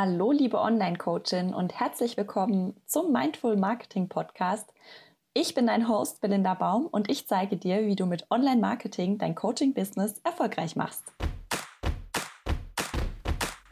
Hallo, liebe Online-Coachin und herzlich willkommen zum Mindful Marketing Podcast. Ich bin dein Host Belinda Baum und ich zeige dir, wie du mit Online-Marketing dein Coaching-Business erfolgreich machst.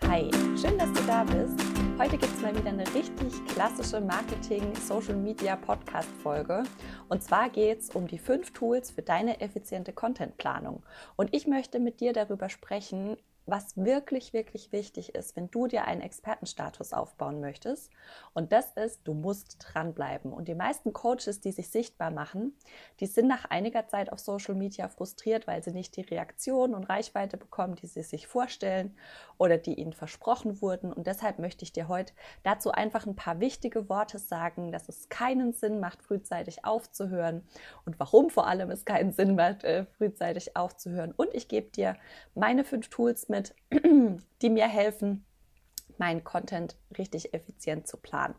Hi, schön, dass du da bist. Heute gibt es mal wieder eine richtig klassische Marketing-Social-Media-Podcast-Folge. Und zwar geht es um die fünf Tools für deine effiziente Content-Planung. Und ich möchte mit dir darüber sprechen, was wirklich, wirklich wichtig ist, wenn du dir einen Expertenstatus aufbauen möchtest. Und das ist, du musst dranbleiben. Und die meisten Coaches, die sich sichtbar machen, die sind nach einiger Zeit auf Social Media frustriert, weil sie nicht die Reaktion und Reichweite bekommen, die sie sich vorstellen oder die ihnen versprochen wurden. Und deshalb möchte ich dir heute dazu einfach ein paar wichtige Worte sagen, dass es keinen Sinn macht, frühzeitig aufzuhören und warum vor allem es keinen Sinn macht, äh, frühzeitig aufzuhören. Und ich gebe dir meine fünf Tools mit, mit, die mir helfen, meinen Content richtig effizient zu planen.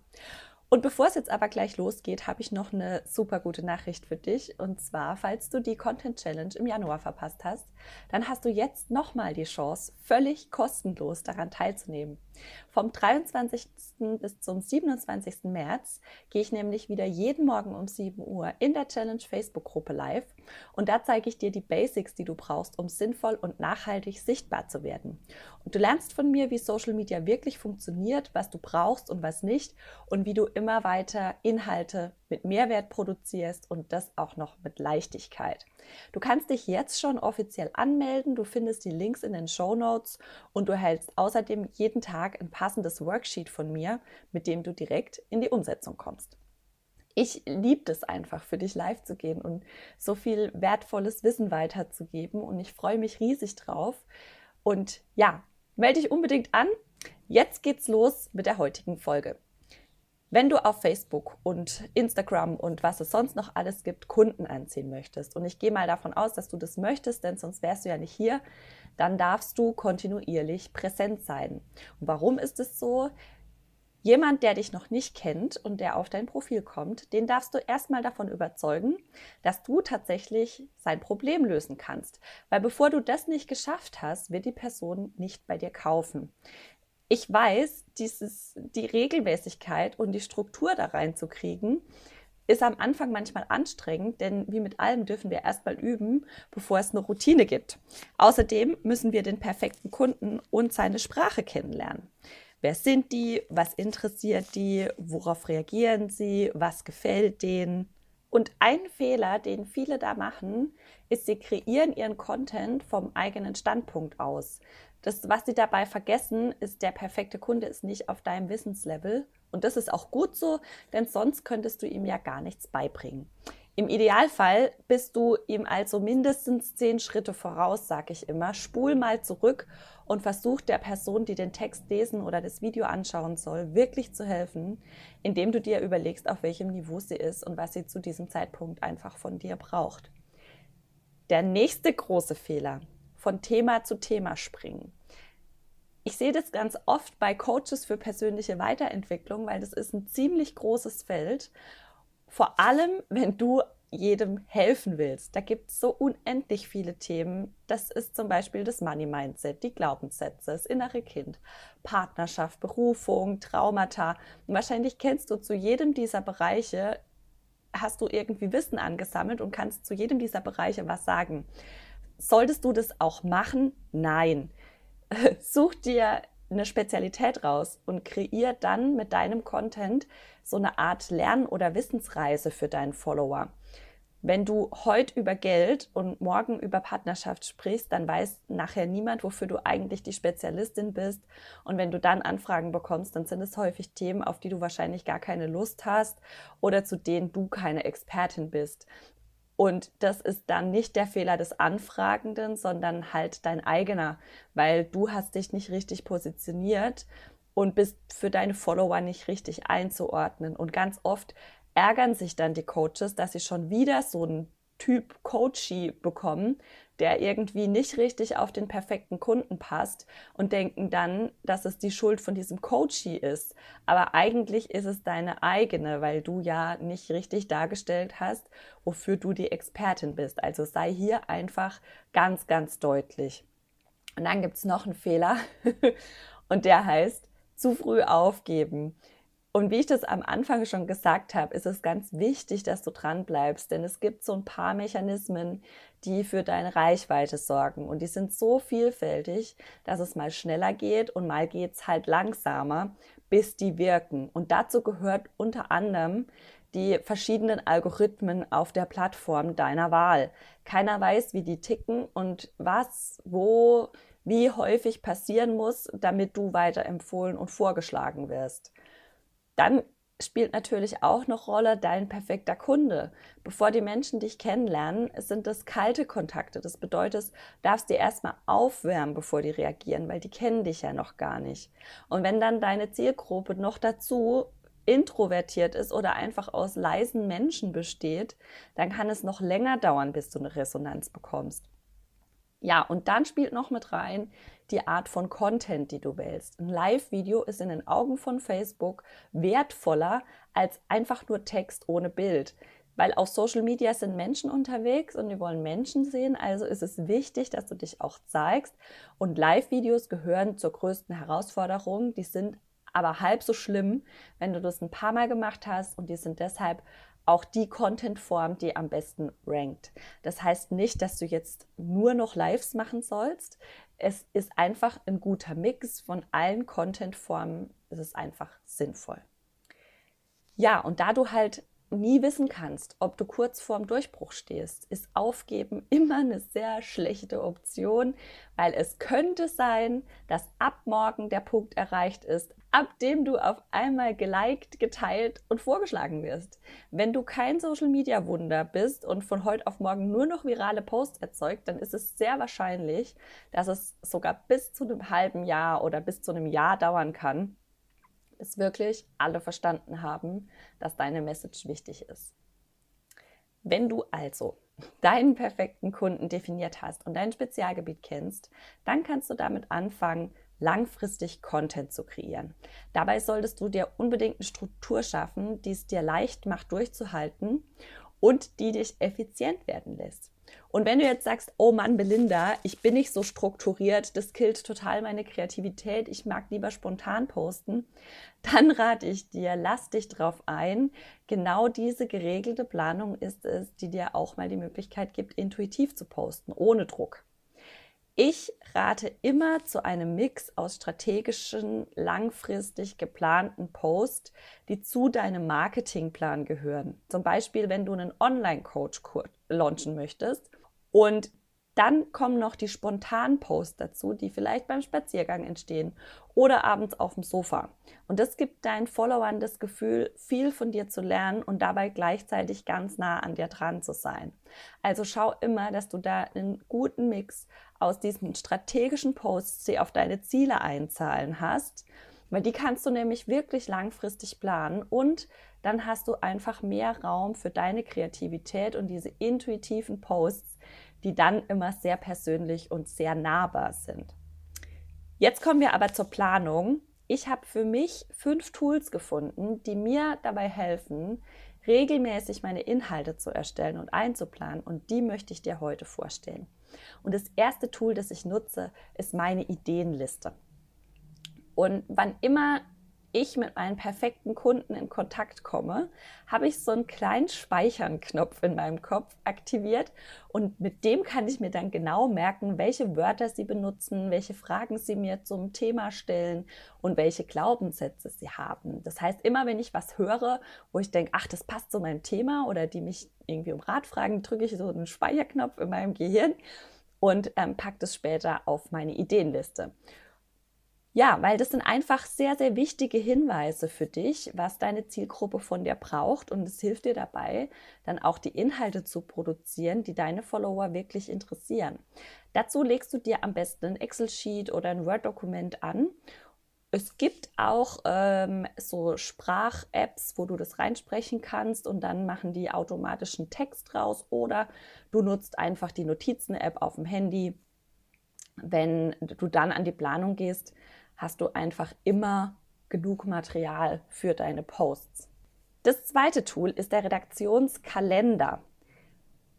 Und bevor es jetzt aber gleich losgeht, habe ich noch eine super gute Nachricht für dich. Und zwar, falls du die Content Challenge im Januar verpasst hast, dann hast du jetzt nochmal die Chance, völlig kostenlos daran teilzunehmen. Vom 23. bis zum 27. März gehe ich nämlich wieder jeden Morgen um 7 Uhr in der Challenge Facebook-Gruppe live und da zeige ich dir die Basics, die du brauchst, um sinnvoll und nachhaltig sichtbar zu werden. Und du lernst von mir, wie Social Media wirklich funktioniert, was du brauchst und was nicht und wie du immer weiter Inhalte mit Mehrwert produzierst und das auch noch mit Leichtigkeit. Du kannst dich jetzt schon offiziell anmelden, du findest die Links in den Show Notes und du erhältst außerdem jeden Tag ein passendes Worksheet von mir, mit dem du direkt in die Umsetzung kommst. Ich liebe es einfach, für dich live zu gehen und so viel wertvolles Wissen weiterzugeben und ich freue mich riesig drauf. Und ja, melde dich unbedingt an. Jetzt geht's los mit der heutigen Folge. Wenn du auf Facebook und Instagram und was es sonst noch alles gibt, Kunden anziehen möchtest, und ich gehe mal davon aus, dass du das möchtest, denn sonst wärst du ja nicht hier, dann darfst du kontinuierlich präsent sein. Und warum ist es so? Jemand, der dich noch nicht kennt und der auf dein Profil kommt, den darfst du erstmal davon überzeugen, dass du tatsächlich sein Problem lösen kannst. Weil bevor du das nicht geschafft hast, wird die Person nicht bei dir kaufen ich weiß, dieses, die Regelmäßigkeit und die Struktur da reinzukriegen, ist am Anfang manchmal anstrengend, denn wie mit allem dürfen wir erstmal üben, bevor es eine Routine gibt. Außerdem müssen wir den perfekten Kunden und seine Sprache kennenlernen. Wer sind die? Was interessiert die? Worauf reagieren sie? Was gefällt denen? Und ein Fehler, den viele da machen, ist, sie kreieren ihren Content vom eigenen Standpunkt aus. Das, was sie dabei vergessen, ist, der perfekte Kunde ist nicht auf deinem Wissenslevel. Und das ist auch gut so, denn sonst könntest du ihm ja gar nichts beibringen. Im Idealfall bist du ihm also mindestens zehn Schritte voraus, sage ich immer. Spul mal zurück und versuch der Person, die den Text lesen oder das Video anschauen soll, wirklich zu helfen, indem du dir überlegst, auf welchem Niveau sie ist und was sie zu diesem Zeitpunkt einfach von dir braucht. Der nächste große Fehler, von Thema zu Thema springen. Ich sehe das ganz oft bei Coaches für persönliche Weiterentwicklung, weil das ist ein ziemlich großes Feld. Vor allem, wenn du jedem helfen willst. Da gibt es so unendlich viele Themen. Das ist zum Beispiel das Money Mindset, die Glaubenssätze, das innere Kind, Partnerschaft, Berufung, Traumata. Und wahrscheinlich kennst du zu jedem dieser Bereiche, hast du irgendwie Wissen angesammelt und kannst zu jedem dieser Bereiche was sagen. Solltest du das auch machen? Nein. Such dir eine Spezialität raus und kreier dann mit deinem Content so eine Art Lern- oder Wissensreise für deinen Follower. Wenn du heute über Geld und morgen über Partnerschaft sprichst, dann weiß nachher niemand, wofür du eigentlich die Spezialistin bist. Und wenn du dann Anfragen bekommst, dann sind es häufig Themen, auf die du wahrscheinlich gar keine Lust hast oder zu denen du keine Expertin bist. Und das ist dann nicht der Fehler des Anfragenden, sondern halt dein eigener, weil du hast dich nicht richtig positioniert und bist für deine Follower nicht richtig einzuordnen. Und ganz oft ärgern sich dann die Coaches, dass sie schon wieder so einen Typ Coachie bekommen, der irgendwie nicht richtig auf den perfekten Kunden passt und denken dann, dass es die Schuld von diesem Coachie ist. Aber eigentlich ist es deine eigene, weil du ja nicht richtig dargestellt hast, wofür du die Expertin bist. Also sei hier einfach ganz, ganz deutlich. Und dann gibt es noch einen Fehler und der heißt, zu früh aufgeben. Und wie ich das am Anfang schon gesagt habe, ist es ganz wichtig, dass du dran bleibst, denn es gibt so ein paar Mechanismen, die für deine Reichweite sorgen. Und die sind so vielfältig, dass es mal schneller geht und mal geht es halt langsamer, bis die wirken. Und dazu gehört unter anderem die verschiedenen Algorithmen auf der Plattform deiner Wahl. Keiner weiß, wie die ticken und was, wo, wie häufig passieren muss, damit du weiterempfohlen und vorgeschlagen wirst. Dann spielt natürlich auch noch Rolle dein perfekter Kunde. Bevor die Menschen dich kennenlernen, sind das kalte Kontakte. Das bedeutet, du darfst dir erstmal aufwärmen, bevor die reagieren, weil die kennen dich ja noch gar nicht. Und wenn dann deine Zielgruppe noch dazu introvertiert ist oder einfach aus leisen Menschen besteht, dann kann es noch länger dauern, bis du eine Resonanz bekommst. Ja, und dann spielt noch mit rein die Art von Content, die du wählst. Ein Live-Video ist in den Augen von Facebook wertvoller als einfach nur Text ohne Bild. Weil auf Social Media sind Menschen unterwegs und die wollen Menschen sehen. Also ist es wichtig, dass du dich auch zeigst. Und Live-Videos gehören zur größten Herausforderung. Die sind aber halb so schlimm, wenn du das ein paar Mal gemacht hast und die sind deshalb auch die Content-Form, die am besten rankt. Das heißt nicht, dass du jetzt nur noch Lives machen sollst. Es ist einfach ein guter Mix von allen Content-Formen. Es ist einfach sinnvoll. Ja, und da du halt nie wissen kannst, ob du kurz vorm Durchbruch stehst, ist Aufgeben immer eine sehr schlechte Option, weil es könnte sein, dass ab morgen der Punkt erreicht ist, ab dem du auf einmal geliked, geteilt und vorgeschlagen wirst. Wenn du kein Social Media Wunder bist und von heute auf morgen nur noch virale Posts erzeugt, dann ist es sehr wahrscheinlich, dass es sogar bis zu einem halben Jahr oder bis zu einem Jahr dauern kann, bis wirklich alle verstanden haben, dass deine Message wichtig ist. Wenn du also deinen perfekten Kunden definiert hast und dein Spezialgebiet kennst, dann kannst du damit anfangen, langfristig Content zu kreieren. Dabei solltest du dir unbedingt eine Struktur schaffen, die es dir leicht macht durchzuhalten und die dich effizient werden lässt. Und wenn du jetzt sagst, oh Mann, Belinda, ich bin nicht so strukturiert, das killt total meine Kreativität, ich mag lieber spontan posten, dann rate ich dir, lass dich drauf ein. Genau diese geregelte Planung ist es, die dir auch mal die Möglichkeit gibt, intuitiv zu posten, ohne Druck. Ich rate immer zu einem Mix aus strategischen, langfristig geplanten Posts, die zu deinem Marketingplan gehören. Zum Beispiel, wenn du einen Online-Coach launchen möchtest und dann kommen noch die spontanen Posts dazu, die vielleicht beim Spaziergang entstehen oder abends auf dem Sofa. Und das gibt deinen Followern das Gefühl, viel von dir zu lernen und dabei gleichzeitig ganz nah an dir dran zu sein. Also schau immer, dass du da einen guten Mix aus diesen strategischen Posts, die auf deine Ziele einzahlen hast, weil die kannst du nämlich wirklich langfristig planen und dann hast du einfach mehr Raum für deine Kreativität und diese intuitiven Posts, die dann immer sehr persönlich und sehr nahbar sind. Jetzt kommen wir aber zur Planung. Ich habe für mich fünf Tools gefunden, die mir dabei helfen, regelmäßig meine Inhalte zu erstellen und einzuplanen. Und die möchte ich dir heute vorstellen. Und das erste Tool, das ich nutze, ist meine Ideenliste. Und wann immer ich mit meinen perfekten Kunden in Kontakt komme, habe ich so einen kleinen Speichern-Knopf in meinem Kopf aktiviert und mit dem kann ich mir dann genau merken, welche Wörter sie benutzen, welche Fragen sie mir zum Thema stellen und welche Glaubenssätze sie haben. Das heißt, immer wenn ich was höre, wo ich denke, ach, das passt zu meinem Thema oder die mich irgendwie um Rat fragen, drücke ich so einen Speicherknopf in meinem Gehirn und ähm, packe das später auf meine Ideenliste. Ja, weil das sind einfach sehr, sehr wichtige Hinweise für dich, was deine Zielgruppe von dir braucht. Und es hilft dir dabei, dann auch die Inhalte zu produzieren, die deine Follower wirklich interessieren. Dazu legst du dir am besten ein Excel-Sheet oder ein Word-Dokument an. Es gibt auch ähm, so Sprach-Apps, wo du das reinsprechen kannst und dann machen die automatischen Text raus. Oder du nutzt einfach die Notizen-App auf dem Handy. Wenn du dann an die Planung gehst, hast du einfach immer genug Material für deine Posts. Das zweite Tool ist der Redaktionskalender.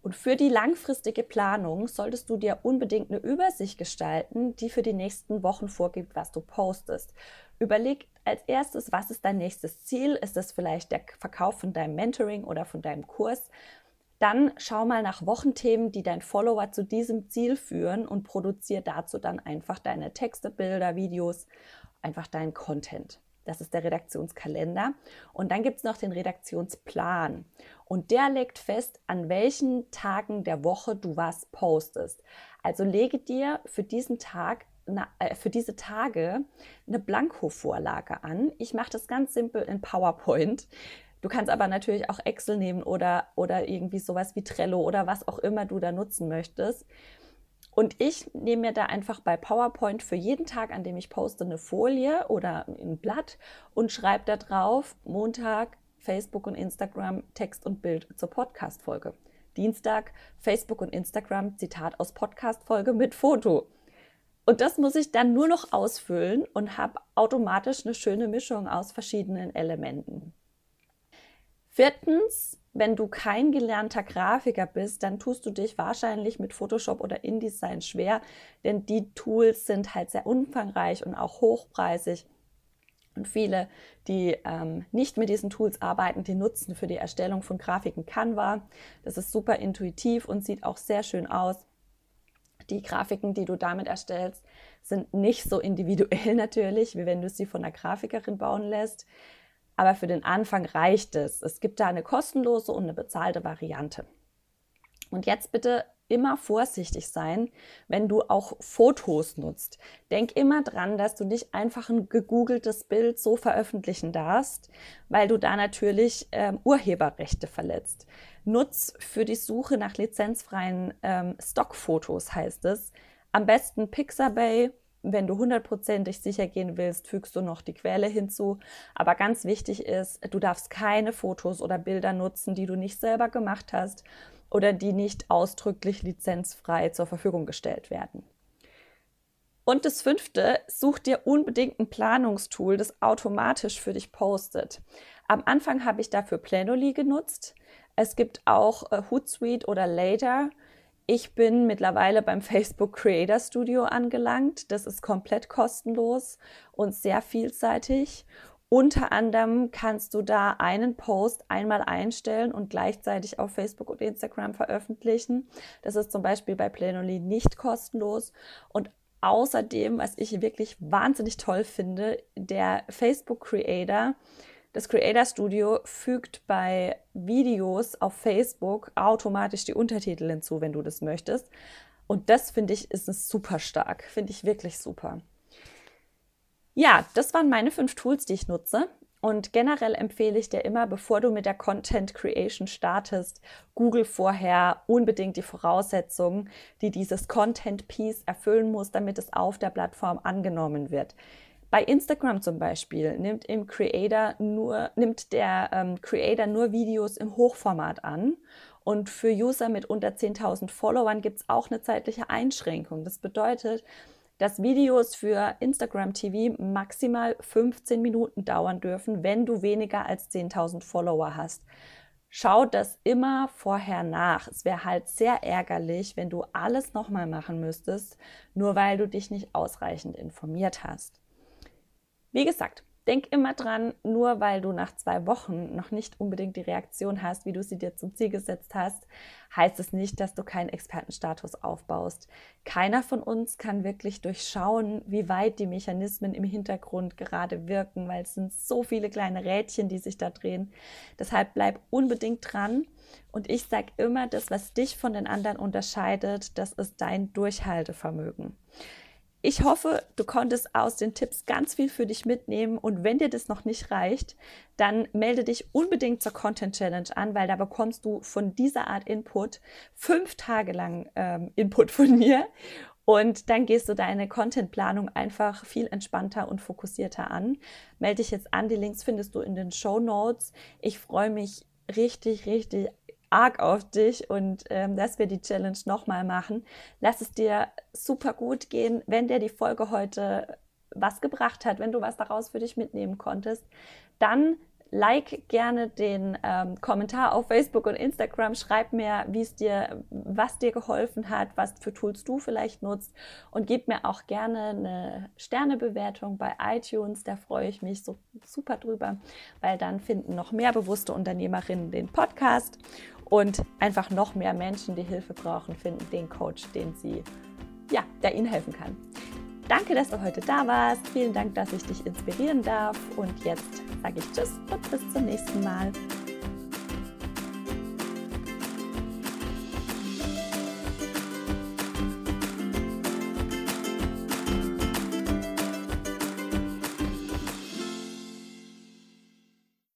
Und für die langfristige Planung solltest du dir unbedingt eine Übersicht gestalten, die für die nächsten Wochen vorgibt, was du postest. Überleg als erstes, was ist dein nächstes Ziel? Ist das vielleicht der Verkauf von deinem Mentoring oder von deinem Kurs? Dann schau mal nach Wochenthemen, die dein Follower zu diesem Ziel führen und produziere dazu dann einfach deine Texte, Bilder, Videos, einfach deinen Content. Das ist der Redaktionskalender. Und dann gibt es noch den Redaktionsplan. Und der legt fest, an welchen Tagen der Woche du was postest. Also lege dir für diesen Tag äh, für diese Tage eine Blanko-Vorlage an. Ich mache das ganz simpel in PowerPoint. Du kannst aber natürlich auch Excel nehmen oder, oder irgendwie sowas wie Trello oder was auch immer du da nutzen möchtest. Und ich nehme mir da einfach bei PowerPoint für jeden Tag, an dem ich poste, eine Folie oder ein Blatt und schreibe da drauf Montag Facebook und Instagram Text und Bild zur Podcast-Folge. Dienstag Facebook und Instagram Zitat aus Podcast-Folge mit Foto. Und das muss ich dann nur noch ausfüllen und habe automatisch eine schöne Mischung aus verschiedenen Elementen. Viertens, wenn du kein gelernter Grafiker bist, dann tust du dich wahrscheinlich mit Photoshop oder InDesign schwer, denn die Tools sind halt sehr umfangreich und auch hochpreisig. Und viele, die ähm, nicht mit diesen Tools arbeiten, die nutzen für die Erstellung von Grafiken Canva. Das ist super intuitiv und sieht auch sehr schön aus. Die Grafiken, die du damit erstellst, sind nicht so individuell natürlich, wie wenn du sie von einer Grafikerin bauen lässt. Aber für den Anfang reicht es. Es gibt da eine kostenlose und eine bezahlte Variante. Und jetzt bitte immer vorsichtig sein, wenn du auch Fotos nutzt. Denk immer dran, dass du nicht einfach ein gegoogeltes Bild so veröffentlichen darfst, weil du da natürlich ähm, Urheberrechte verletzt. Nutz für die Suche nach lizenzfreien ähm, Stockfotos, heißt es, am besten Pixabay wenn du hundertprozentig sicher gehen willst, fügst du noch die Quelle hinzu. Aber ganz wichtig ist, du darfst keine Fotos oder Bilder nutzen, die du nicht selber gemacht hast oder die nicht ausdrücklich lizenzfrei zur Verfügung gestellt werden. Und das fünfte, such dir unbedingt ein Planungstool, das automatisch für dich postet. Am Anfang habe ich dafür Planoly genutzt. Es gibt auch äh, Hootsuite oder Later ich bin mittlerweile beim Facebook Creator Studio angelangt. Das ist komplett kostenlos und sehr vielseitig. Unter anderem kannst du da einen Post einmal einstellen und gleichzeitig auf Facebook und Instagram veröffentlichen. Das ist zum Beispiel bei Planoly nicht kostenlos. Und außerdem, was ich wirklich wahnsinnig toll finde, der Facebook Creator das Creator Studio fügt bei Videos auf Facebook automatisch die Untertitel hinzu, wenn du das möchtest. Und das finde ich ist super stark, finde ich wirklich super. Ja, das waren meine fünf Tools, die ich nutze. Und generell empfehle ich dir immer, bevor du mit der Content Creation startest, Google vorher unbedingt die Voraussetzungen, die dieses Content Piece erfüllen muss, damit es auf der Plattform angenommen wird. Bei Instagram zum Beispiel nimmt, im Creator nur, nimmt der ähm, Creator nur Videos im Hochformat an. Und für User mit unter 10.000 Followern gibt es auch eine zeitliche Einschränkung. Das bedeutet, dass Videos für Instagram TV maximal 15 Minuten dauern dürfen, wenn du weniger als 10.000 Follower hast. Schau das immer vorher nach. Es wäre halt sehr ärgerlich, wenn du alles nochmal machen müsstest, nur weil du dich nicht ausreichend informiert hast. Wie gesagt, denk immer dran, nur weil du nach zwei Wochen noch nicht unbedingt die Reaktion hast, wie du sie dir zum Ziel gesetzt hast, heißt es nicht, dass du keinen Expertenstatus aufbaust. Keiner von uns kann wirklich durchschauen, wie weit die Mechanismen im Hintergrund gerade wirken, weil es sind so viele kleine Rädchen, die sich da drehen. Deshalb bleib unbedingt dran. Und ich sage immer, das, was dich von den anderen unterscheidet, das ist dein Durchhaltevermögen. Ich hoffe, du konntest aus den Tipps ganz viel für dich mitnehmen und wenn dir das noch nicht reicht, dann melde dich unbedingt zur Content Challenge an, weil da bekommst du von dieser Art Input fünf Tage lang ähm, Input von mir und dann gehst du deine Contentplanung einfach viel entspannter und fokussierter an. Melde dich jetzt an, die Links findest du in den Show Notes. Ich freue mich richtig, richtig arg auf dich und ähm, dass wir die Challenge nochmal machen. Lass es dir super gut gehen, wenn dir die Folge heute was gebracht hat, wenn du was daraus für dich mitnehmen konntest, dann like gerne den ähm, Kommentar auf Facebook und Instagram. Schreib mir, wie es dir, was dir geholfen hat, was für Tools du vielleicht nutzt und gib mir auch gerne eine Sternebewertung bei iTunes. Da freue ich mich so super drüber, weil dann finden noch mehr bewusste Unternehmerinnen den Podcast und einfach noch mehr Menschen, die Hilfe brauchen, finden den Coach, den sie ja, der ihnen helfen kann. Danke, dass du heute da warst. Vielen Dank, dass ich dich inspirieren darf. Und jetzt sage ich Tschüss und bis zum nächsten Mal.